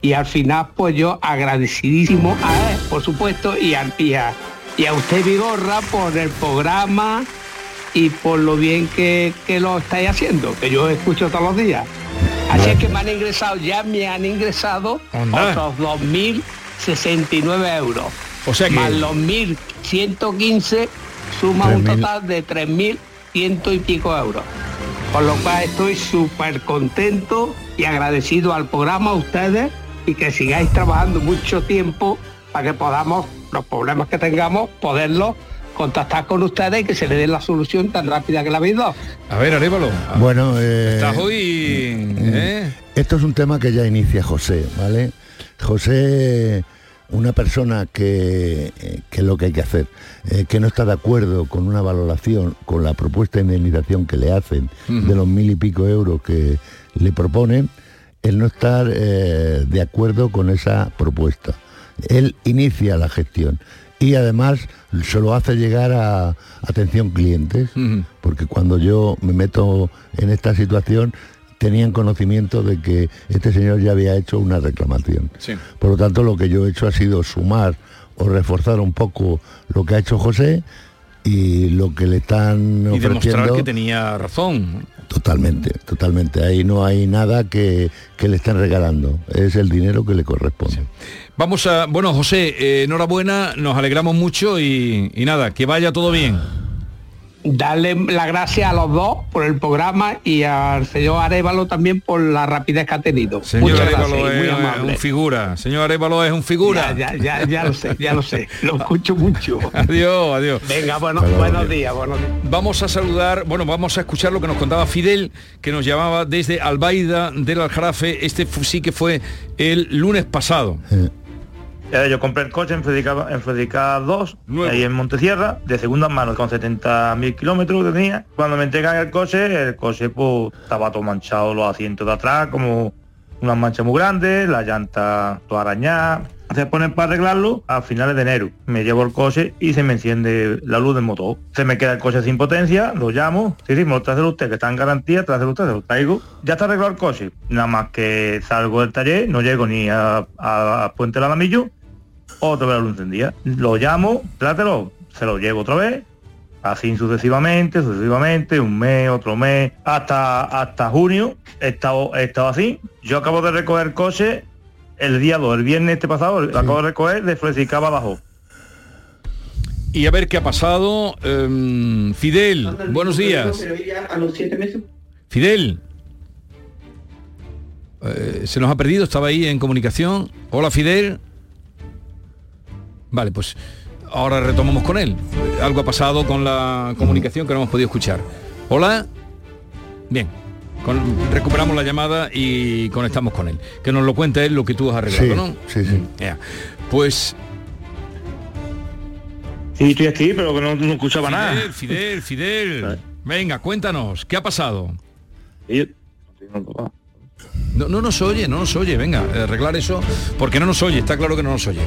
y al final pues yo agradecidísimo a él, por supuesto, y a, y a, y a usted Vigorra por el programa y por lo bien que, que lo estáis haciendo, que yo escucho todos los días. Así es que me han ingresado, ya me han ingresado otros 2.069 euros. O sea que- Más los 1.115 suma un 3.000. total de 3.100 y pico euros. Con lo cual estoy súper contento y agradecido al programa, a ustedes, y que sigáis trabajando mucho tiempo para que podamos, los problemas que tengamos, poderlos contactar con ustedes y que se le dé la solución tan rápida que la habéis dado. A ver, Arevalo. Bueno, eh, Estás hoy... ¿eh? Esto es un tema que ya inicia José, ¿vale? José, una persona que, eh, que es lo que hay que hacer, eh, que no está de acuerdo con una valoración, con la propuesta de indemnización que le hacen de los mil y pico euros que le proponen, el no estar eh, de acuerdo con esa propuesta. Él inicia la gestión y además se lo hace llegar a atención clientes, porque cuando yo me meto en esta situación tenían conocimiento de que este señor ya había hecho una reclamación. Sí. Por lo tanto, lo que yo he hecho ha sido sumar o reforzar un poco lo que ha hecho José y lo que le están Y demostrar ofreciendo. que tenía razón. Totalmente, totalmente. Ahí no hay nada que, que le estén regalando. Es el dinero que le corresponde. Vamos a... Bueno, José, eh, enhorabuena, nos alegramos mucho y, y nada, que vaya todo bien. Darle las gracias a los dos por el programa y al señor Arevalo también por la rapidez que ha tenido. Señor Muchas Arevalo gracias muy es amable. un figura. Señor Arevalo es un figura. Ya, ya, ya, ya lo sé, ya lo sé. Lo escucho mucho. <laughs> Adiós, adiós. Venga, bueno, buenos días, buenos días. Vamos a saludar, bueno, vamos a escuchar lo que nos contaba Fidel, que nos llamaba desde Albaida del Aljarafe. Este sí que fue el lunes pasado. Eh, yo compré el coche en Federica, en Federica 2, ahí en Montesierra, de segunda mano, con 70.000 kilómetros tenía. Cuando me entregan el coche, el coche pues estaba todo manchado, los asientos de atrás, como unas manchas muy grandes, la llanta toda arañada, Se ponen para arreglarlo a finales de enero. Me llevo el coche y se me enciende la luz del motor. Se me queda el coche sin potencia, lo llamo. Sí, sí, me lo trae usted, que está en garantía, trae usted, se lo traigo. Ya está arreglado el coche. Nada más que salgo del taller, no llego ni a, a Puente del Alamillo, otra vez la luz encendida. Lo llamo, trátelo, se lo llevo otra vez, así sucesivamente, sucesivamente, un mes, otro mes, hasta hasta junio he estado, he estado así. Yo acabo de recoger el coche el día 2, el viernes este pasado, lo acabo de recoger de Fresicaba abajo. Y a ver qué ha pasado. Em, Fidel, buenos días. Fidel. Eh, se nos ha perdido, estaba ahí en comunicación. Hola Fidel. Vale, pues ahora retomamos con él. Algo ha pasado con la comunicación que no hemos podido escuchar. Hola. Bien. Con- recuperamos la llamada y conectamos con él. Que nos lo cuente él lo que tú has arreglado, Sí, ¿no? sí, sí. Ya. Pues Sí, estoy aquí, pero que no, no escuchaba nada. Fidel, Fidel, <laughs> Fidel. Venga, cuéntanos, ¿qué ha pasado? No, no nos oye, no nos oye, venga, arreglar eso, porque no nos oye, está claro que no nos oye.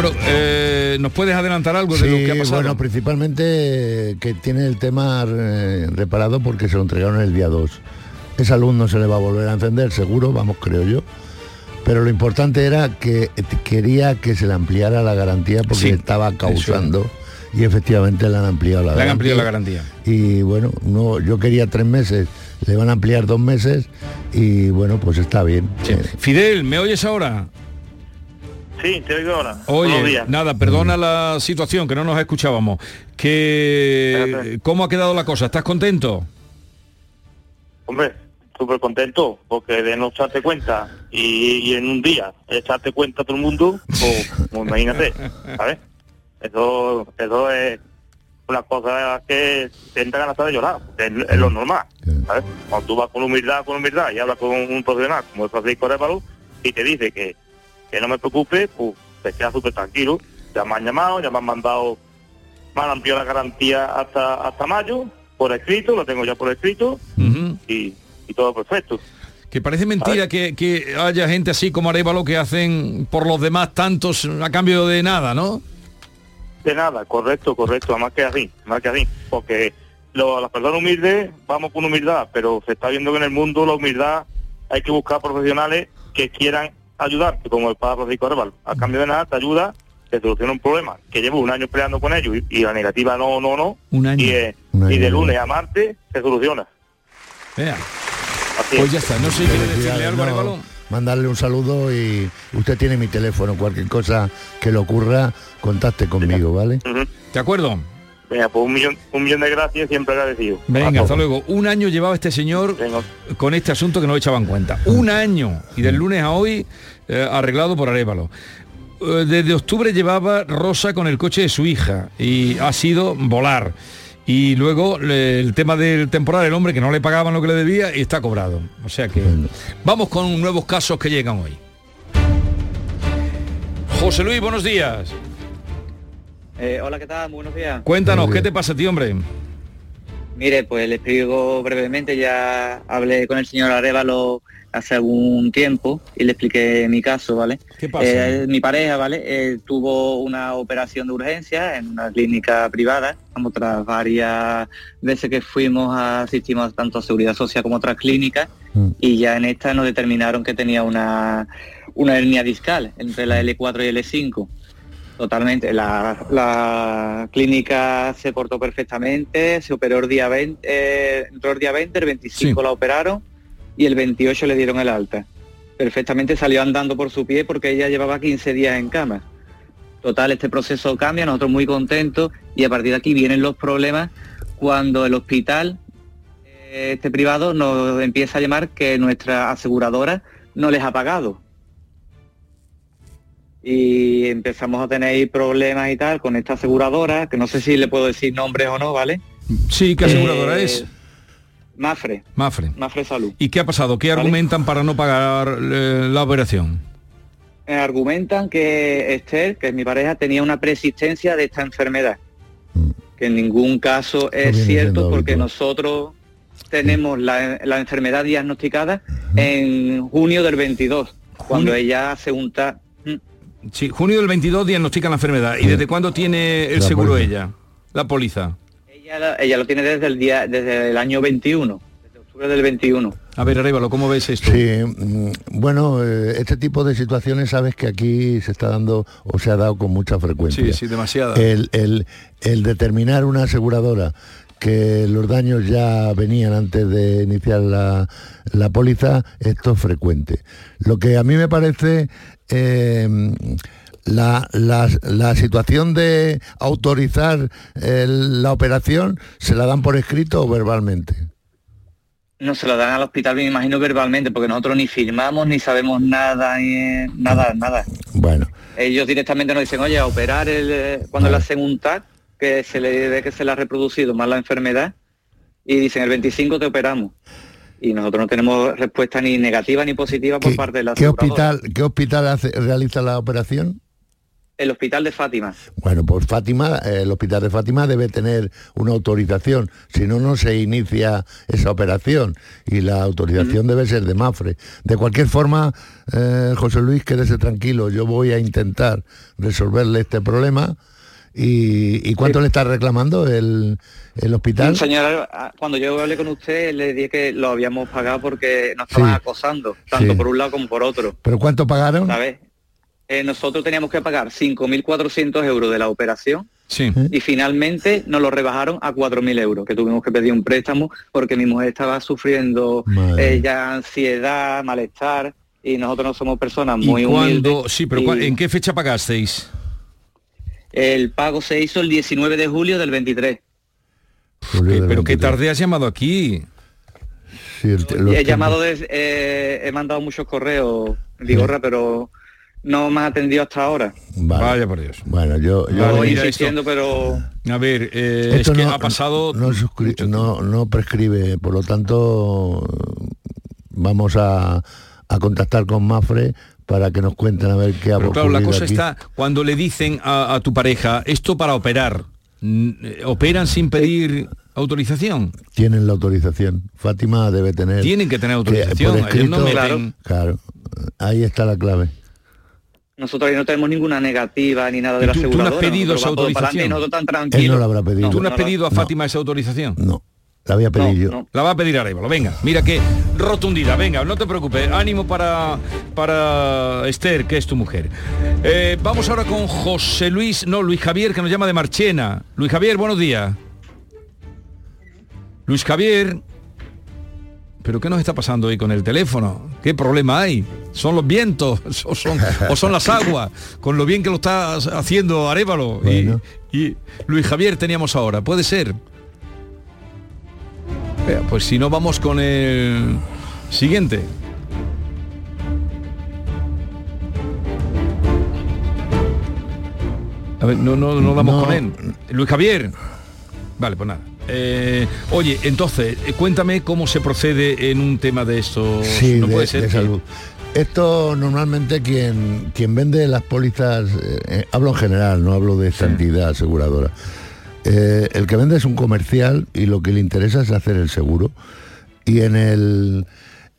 Bueno, eh, ¿nos puedes adelantar algo de lo que ha pasado? bueno, principalmente que tiene el tema eh, reparado porque se lo entregaron el día 2. Esa luz no se le va a volver a encender, seguro, vamos, creo yo. Pero lo importante era que quería que se le ampliara la garantía porque Sí, estaba causando y efectivamente le han ampliado la Le han garantía. ampliado la garantía. Y bueno, no, yo quería tres meses, le van a ampliar dos meses y bueno, pues está bien. Eh, Fidel, ¿me oyes ahora? Sí, te oigo ahora. Oye, nada, perdona la situación, que no nos escuchábamos. Que, ¿Cómo ha quedado la cosa? ¿Estás contento? Hombre, súper contento, porque de no echarte cuenta y, y en un día echarte cuenta a todo el mundo, pues, pues imagínate, ¿sabes? Eso, eso es una cosa que te entra ganas de llorar, es, es lo normal, ¿sabes? Cuando tú vas con humildad, con humildad y hablas con un profesional como el Francisco Révalo y te dice que, que no me preocupe, pues te quedas súper tranquilo. Ya me han llamado, ya me han mandado, me han ampliado la garantía hasta hasta mayo, por escrito, lo tengo ya por escrito, y, y todo perfecto. Que parece mentira que, que haya gente así como Arevalo que hacen por los demás tantos a cambio de nada, ¿no? De nada, correcto, correcto, más que así, más que así, porque lo- las personas humildes vamos con humildad, pero se está viendo que en el mundo la humildad hay que buscar profesionales que quieran ayudarte, como el padre Francisco Arevalo. A cambio de nada te ayuda, te soluciona un problema, que llevo un año peleando con ellos y, y la negativa no, no, no, Un año. y, eh, Un año. y de lunes a martes se soluciona. Vea. Así Pues es. ya está, no sé si quiere decirle algo no, Arevalo. mandarle un saludo y usted tiene mi teléfono, cualquier cosa que le ocurra, contacte conmigo, ¿vale? ¿De acuerdo? Venga, pues un millón, un millón de gracias, siempre agradecido. Venga, hasta luego. Un año llevaba este señor con este asunto que no echaban cuenta. Un año. Y del lunes a hoy, eh, arreglado por Arevalo. Eh, Desde octubre llevaba Rosa con el coche de su hija y ha sido volar. Y luego le- el tema del temporal, el hombre que no le pagaban lo que le debía y está cobrado. O sea que vamos con nuevos casos que llegan hoy. José Luis, buenos días. Eh, hola, ¿qué tal? Muy buenos días. Cuéntanos, ¿qué te pasa a ti, hombre? Mire, pues le explico brevemente, ya hablé con el señor Arevalo hace algún tiempo y le expliqué mi caso, ¿vale? ¿Qué pasa? Eh, mi pareja, ¿vale? Eh, tuvo una operación de urgencia en una clínica privada, como tras varias veces que fuimos a asistimos tanto a Seguridad Social como a otras clínicas y ya en esta nos determinaron que tenía una, una hernia discal entre la L4 y L5. Totalmente. La, la clínica se portó perfectamente, se operó el día 20, eh, entró el día 20, el 25 la operaron y el 28 le dieron el alta. Perfectamente salió andando por su pie porque ella llevaba 15 días en cama. Total, este proceso cambia, nosotros muy contentos y a partir de aquí vienen los problemas cuando el hospital, eh, este privado, nos empieza a llamar que nuestra aseguradora no les ha pagado y empezamos a tener problemas y tal con esta aseguradora, que no sé si le puedo decir nombres o no, ¿vale? Sí, ¿qué aseguradora Eh, es? Mafre. Mafre. Mafre Salud. ¿Y qué ha pasado? ¿Qué argumentan para no pagar eh, la operación? Eh, argumentan que Esther, que es mi pareja, tenía una persistencia de esta enfermedad. Que en ningún caso es cierto porque habitual. nosotros tenemos la, la enfermedad diagnosticada en junio del 22, cuando ella hace un ta... Sí, junio del 22 diagnostican la enfermedad. ¿Y desde cuándo tiene el La seguro póliza. ella? La póliza. Ella, la- ella lo tiene desde el día, desde el año 21, desde octubre del 21. A ver, Arévalo, ¿cómo ves esto? Sí, mm, bueno, eh, este tipo de situaciones sabes que aquí se está dando o se ha dado con mucha frecuencia. Sí, sí, demasiada. El, el- el determinar una aseguradora que los daños ya venían antes de iniciar la, la póliza, esto es frecuente. Lo que a mí me parece eh, la, la- la situación de autorizar el- la operación, ¿se la dan por escrito o verbalmente? No se lo dan al hospital, me imagino verbalmente, porque nosotros ni firmamos, ni sabemos nada, ni eh, nada, nada. Bueno, Ellos directamente nos dicen, oye, a operar el, eh, cuando le hacen un TAC, que se le ve que se le ha reproducido más la enfermedad, y dicen, el 25 te operamos. Y nosotros no tenemos respuesta ni negativa ni positiva por parte de la ¿qué hospital, qué hospital hace- realiza la operación? El hospital de Fátima. Bueno, pues Fátima, el hospital de Fátima debe tener una autorización, si no, no se inicia esa operación y la autorización debe ser de Mafre. De cualquier forma, eh, José Luis, quédese tranquilo, yo voy a intentar resolverle este problema. ¿Y, y cuánto le está reclamando el, el hospital? Señora, ah, cuando yo hablé con usted, le dije que lo habíamos pagado porque nos estaban Sí. acosando, tanto Sí. por un lado como por otro. ¿Pero cuánto pagaron? ¿Sabes? Eh, nosotros teníamos que pagar 5.400 euros de la operación Sí. y finalmente nos lo rebajaron a 4.000 euros, que tuvimos que pedir un préstamo porque mi mujer estaba sufriendo eh, ya ansiedad, malestar y nosotros no somos personas ¿Y muy cuándo? humildes. Sí, pero y ¿cuá- ¿en qué fecha pagasteis? El pago se hizo el 19 de julio del 23. Eh, pero qué tarde has llamado aquí. Sí, el- los he llamado, des- eh, he mandado muchos correos, Vigorra, pero no me ha atendido hasta ahora. Vale. Vaya por Dios. Bueno, yo... mira insistiendo, pero A ver, eh, Esto es que no- ha pasado... no, suscri- no, no prescribe, por lo tanto vamos a, a contactar con Mafre para que nos cuenten a ver qué ha Pero claro, la cosa aquí. está cuando le dicen a, a tu pareja, esto para operar, mm, eh, ¿operan sin pedir autorización? Tienen la autorización. Fátima debe tener. Tienen que tener que, autorización, por escrito- no meten- Claro, ahí está la clave. nosotros ahí no tenemos ninguna negativa ni nada de ¿Y la tú- tú no has aseguradora. pedido esa adelante autorización? Él no la habrá pedido. ¿Tú no has pedido a No. Fátima esa autorización? No, la voy a pedir yo. La va a pedir Arevalo. Venga, mira qué rotundidad. Venga, no te preocupes. Ánimo para, para Esther, que es tu mujer. Eh, vamos ahora con José Luis, no, Luis Javier, que nos llama de Marchena. Luis Javier, buenos días. Luis Javier. ¿Pero qué nos está pasando hoy con el teléfono? ¿Qué problema hay? ¿Son los vientos <laughs> o son, o son las aguas? Con lo bien que lo está haciendo Arevalo. Y- Y, Luis Javier teníamos ahora. ¿Puede ser? Vea, Pues si no vamos con el siguiente. A ver, no, no, no vamos No. con él. Luis Javier. Vale, pues nada. Eh, oye, entonces, eh, cuéntame cómo se procede en un tema de estos. Sí, no de, puede ser de que- salud. Esto normalmente quien, quien vende las pólizas, eh, eh, hablo en general, no hablo de esta entidad aseguradora. Eh, el que vende es un comercial y lo que le interesa es hacer el seguro. Y en el,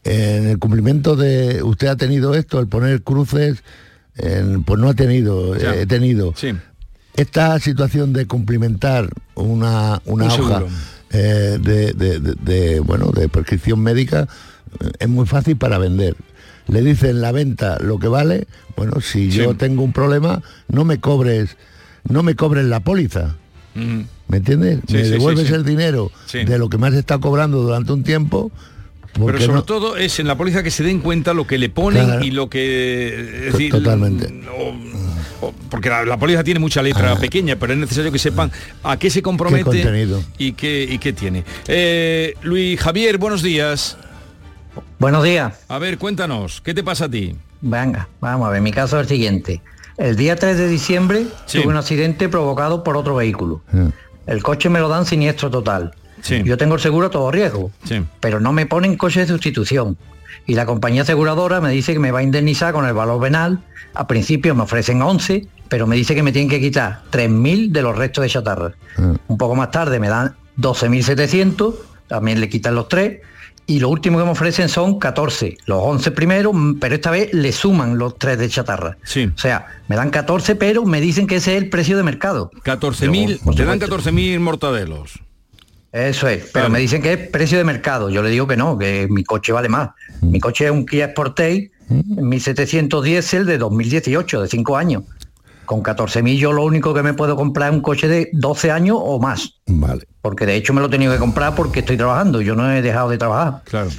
en el cumplimiento de usted ha tenido esto, el poner cruces, en- pues no ha tenido, Ya. eh, he tenido. Sí. Esta situación de cumplimentar una, una Un hoja eh, de, de- de- de, bueno, de prescripción médica es muy fácil para vender. Le dicen la venta lo que vale, bueno, si yo tengo un problema, no me cobres, no me cobres la póliza. ¿Me entiendes? Sí, me sí, devuelves sí, sí. el dinero Sí. de lo que más está cobrando durante un tiempo. Pero sobre no- todo es en la póliza que se den cuenta lo que le ponen Claro. y lo que... Es To- decir, totalmente. o- o- porque la, la póliza tiene mucha letra pequeña, pero es necesario que sepan a qué se compromete contenido. y qué, y qué tiene. Eh, Luis Javier, buenos días. Buenos días. A ver, cuéntanos, ¿qué te pasa a ti? Venga, vamos a ver, mi caso es el siguiente. El día 3 de diciembre Sí. tuve un accidente provocado por otro vehículo. El coche me lo dan siniestro total. Yo tengo el seguro a todo riesgo, pero no me ponen coche de sustitución. Y la compañía aseguradora me dice que me va a indemnizar con el valor venal. A principio me ofrecen 11, pero me dice que me tienen que quitar 3.000 de los restos de chatarra. Un poco más tarde me dan 12.700, también le quitan los 3 y lo último que me ofrecen son 14, los 11 primeros, mm, pero esta vez le suman los 3 de chatarra. Sí. O sea, me dan 14, pero me dicen que ese es el precio de mercado. 14.000, Por te dan supuesto. 14.000 mortadelos. Eso es, pero me dicen que es precio de mercado. Yo le digo que no, que mi coche vale más. Mi coche es un Kia Sportage 1700 diésel de 2018, de 5 años. Con 14.000 yo lo único que me puedo comprar es un coche de 12 años o más. Vale. Porque de hecho me lo he tenido que comprar porque estoy trabajando. Yo no he dejado de trabajar. Claro.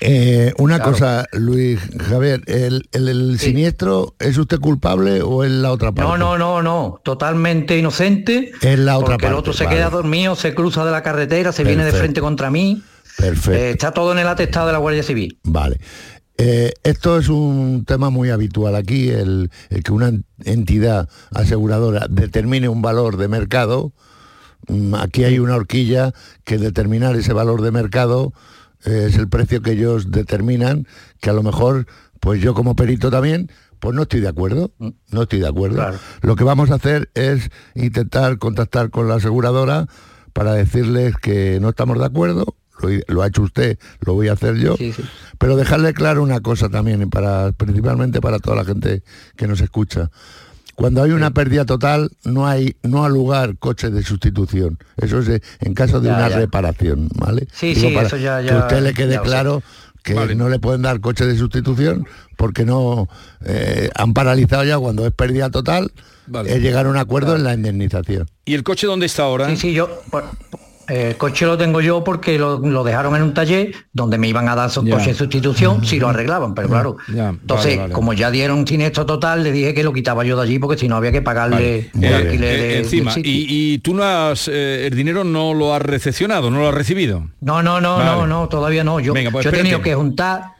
Eh, una Claro. cosa, Luis Javier, ¿el, el- el siniestro es usted culpable o es la otra parte? No, no, no, no. Totalmente inocente. Es la otra porque el parte, otro se vale. queda dormido, se cruza de la carretera, se viene de frente contra mí. Perfecto. Eh, está todo en el atestado de la Guardia Civil. Vale. Eh, esto es un tema muy habitual aquí, el, el que una entidad aseguradora determine un valor de mercado. Mm, Aquí hay una horquilla que determinar ese valor de mercado eh, es el precio que ellos determinan, que a lo mejor, pues yo como perito también, pues no estoy de acuerdo, no estoy de acuerdo. Claro. Lo que vamos a hacer es intentar contactar con la aseguradora para decirles que no estamos de acuerdo, lo, lo ha hecho usted, lo voy a hacer yo, pero dejarle claro una cosa también, y para, principalmente para toda la gente que nos escucha. Cuando hay una pérdida total, no hay no ha lugar coches de sustitución. Eso es en caso de Ya, una ya. reparación, ¿vale? Sí, sí, eso ya- Que ya- a usted le quede ya lo sé. claro que no le pueden dar coches de sustitución porque no eh, han paralizado ya cuando es pérdida total Vale. es llegar a un acuerdo en la indemnización. ¿Y el coche dónde está ahora? Sí, sí, yo. por- el coche lo tengo yo porque lo, lo dejaron en un taller donde me iban a dar su coche de sustitución si lo arreglaban, pero claro. Ya, Entonces, vale, vale. como ya dieron siniestro total, le dije que lo quitaba yo de allí porque si no había que pagarle Vale. el Eh, alquiler eh, de- encima, y, y tú no has, eh, el dinero no lo has recepcionado, no lo has recibido. No, no, no, Vale. no, no, todavía no. Yo, Venga, pues yo he tenido que juntar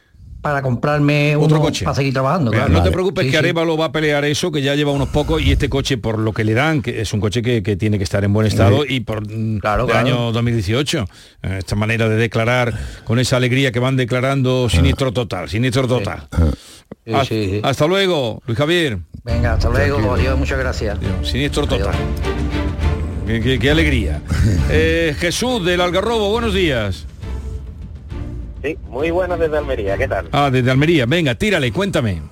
para comprarme Otro uno coche. para seguir trabajando. Claro. no te preocupes Sí, que sí. Arevalo va a pelear eso, que ya lleva unos pocos, y este coche, por lo que le dan, que es un coche que, que tiene que estar en buen estado, Sí. y por mm, Claro, del claro. año 2018. eh, esta manera de declarar, con esa alegría que van declarando siniestro total, siniestro total. Sí, Haz- sí, sí. Hasta luego, Luis Javier. Venga, hasta luego, adiós, muchas gracias. Siniestro total. Qué, qué- qué alegría. <laughs> Eh, Jesús del Algarrobo, buenos días. Sí, muy buenas desde Almería, ¿qué tal? Ah, desde Almería. Venga, tírale, cuéntame.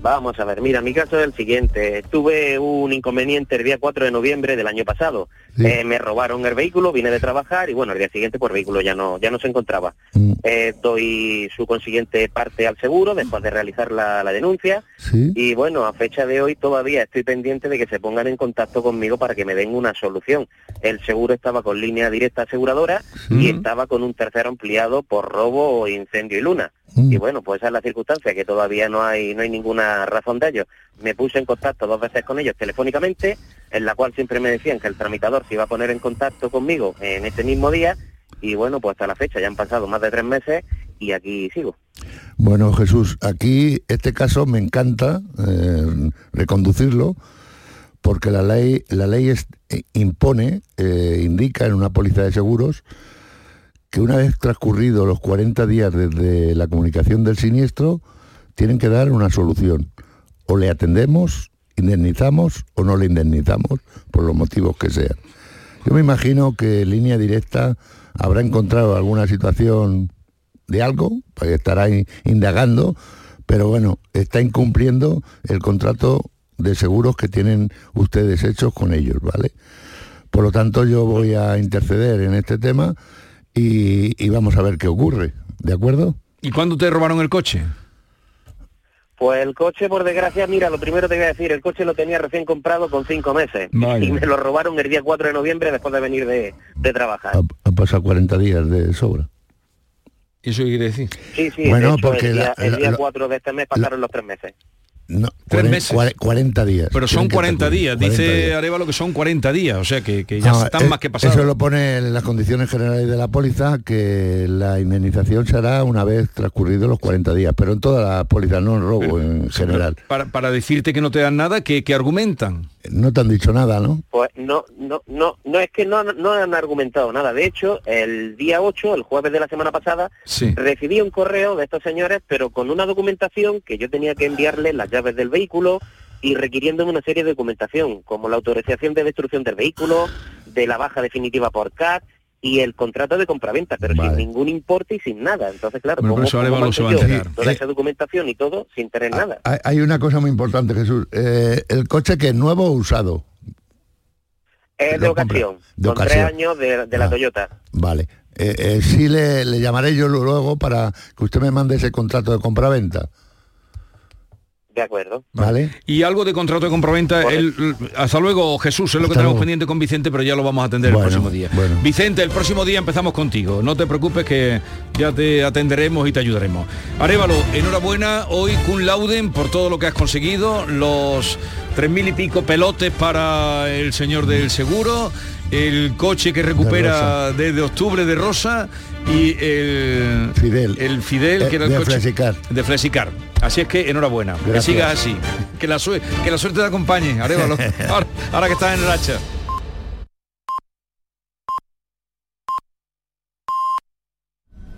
Vamos a ver, mira, mi caso es el siguiente. Tuve un inconveniente el día 4 de noviembre del año pasado. Eh, me robaron el vehículo, vine de trabajar y bueno, el día siguiente pues el vehículo ya no, ya no se encontraba. Eh, doy su consiguiente parte al seguro después de realizar la, la denuncia y bueno, a fecha de hoy todavía estoy pendiente de que se pongan en contacto conmigo para que me den una solución. El seguro estaba con línea directa aseguradora y estaba con un tercero ampliado por robo, incendio y luna. Y bueno, pues esa es la circunstancia, que todavía no hay, no hay ninguna razón de ello. Me puse en contacto dos veces con ellos telefónicamente, en la cual siempre me decían que el tramitador se iba a poner en contacto conmigo en ese mismo día, y bueno, pues hasta la fecha ya han pasado más de tres meses y aquí sigo. Bueno, Jesús, aquí este caso me encanta eh, reconducirlo porque la ley, la ley es- eh, impone, eh, indica en una póliza de seguros que una vez transcurridos los 40 días desde la comunicación del siniestro, tienen que dar una solución. O le atendemos, indemnizamos o no le indemnizamos, por los motivos que sean. Yo me imagino que línea directa habrá encontrado alguna situación de algo, pues estará indagando, pero bueno, está incumpliendo el contrato de seguros que tienen ustedes hechos con ellos, ¿vale? Por lo tanto, yo voy a interceder en este tema y, y vamos a ver qué ocurre, ¿de acuerdo? ¿Y cuándo te robaron el coche? Pues el coche, por desgracia, mira, lo primero te voy a decir, el coche lo tenía recién comprado con cinco meses Vale. y me lo robaron el día 4 de noviembre después de venir de, de trabajar. Han pasado 40 días de sobra. ¿Y eso qué quiere decir? Sí, sí, Bueno, de hecho, porque el día, la- el la- día la- 4 de este mes pasaron los tres meses. No, Tres cuaren- meses. cuare- 40 días. Pero son Tienen que 40 estar días, 40 dice días. Arevalo que son 40 días, o sea que, que ya No, están eh, más que pasados. Eso lo pone en las condiciones generales de la póliza, que la indemnización se hará una vez transcurridos los 40 días, pero en toda la póliza, no en robo en general. Para, para decirte que no te dan nada, que, que argumentan. No te han dicho nada, ¿no? Pues no, no, no, no es que no, no han argumentado nada. De hecho, el día 8, el jueves de la semana pasada, Sí. recibí un correo de estos señores, pero con una documentación que yo tenía que enviarles las llaves del vehículo y requiriéndome una serie de documentación, como la autorización de destrucción del vehículo, de la baja definitiva por CAT y el contrato de compraventa, pero sin ningún importe y sin nada. Entonces, claro, Bueno, ¿cómo, eso cómo yo toda esa documentación y todo sin tener nada? Hay, una cosa muy importante, Jesús. Eh, el coche que es nuevo o usado. Es de ocasión, De con tres años de, de la Ah. Toyota. Vale. Eh, eh, sí le, le llamaré yo luego para que usted me mande ese contrato de compraventa. De acuerdo. ¿Vale? Y algo de contrato de compraventa, el- hasta luego Jesús, es lo que tenemos luego. pendiente con Vicente, pero ya lo vamos a atender Bueno, el próximo día. bueno. Vicente, el próximo día empezamos contigo, no te preocupes que ya te atenderemos y te ayudaremos. Arevalo, enhorabuena hoy cum laudem por todo lo que has conseguido, los tres mil y pico pelotes para el señor del seguro, el coche que recupera desde octubre de Rosa y el Fidel, el Fidel que era el de coche Flexicar. de Flexicar. Así es que enhorabuena. Que sigas así. Que la, que la suerte te acompañe, Arevalo. <laughs> ahora, ahora que estás en el hacha.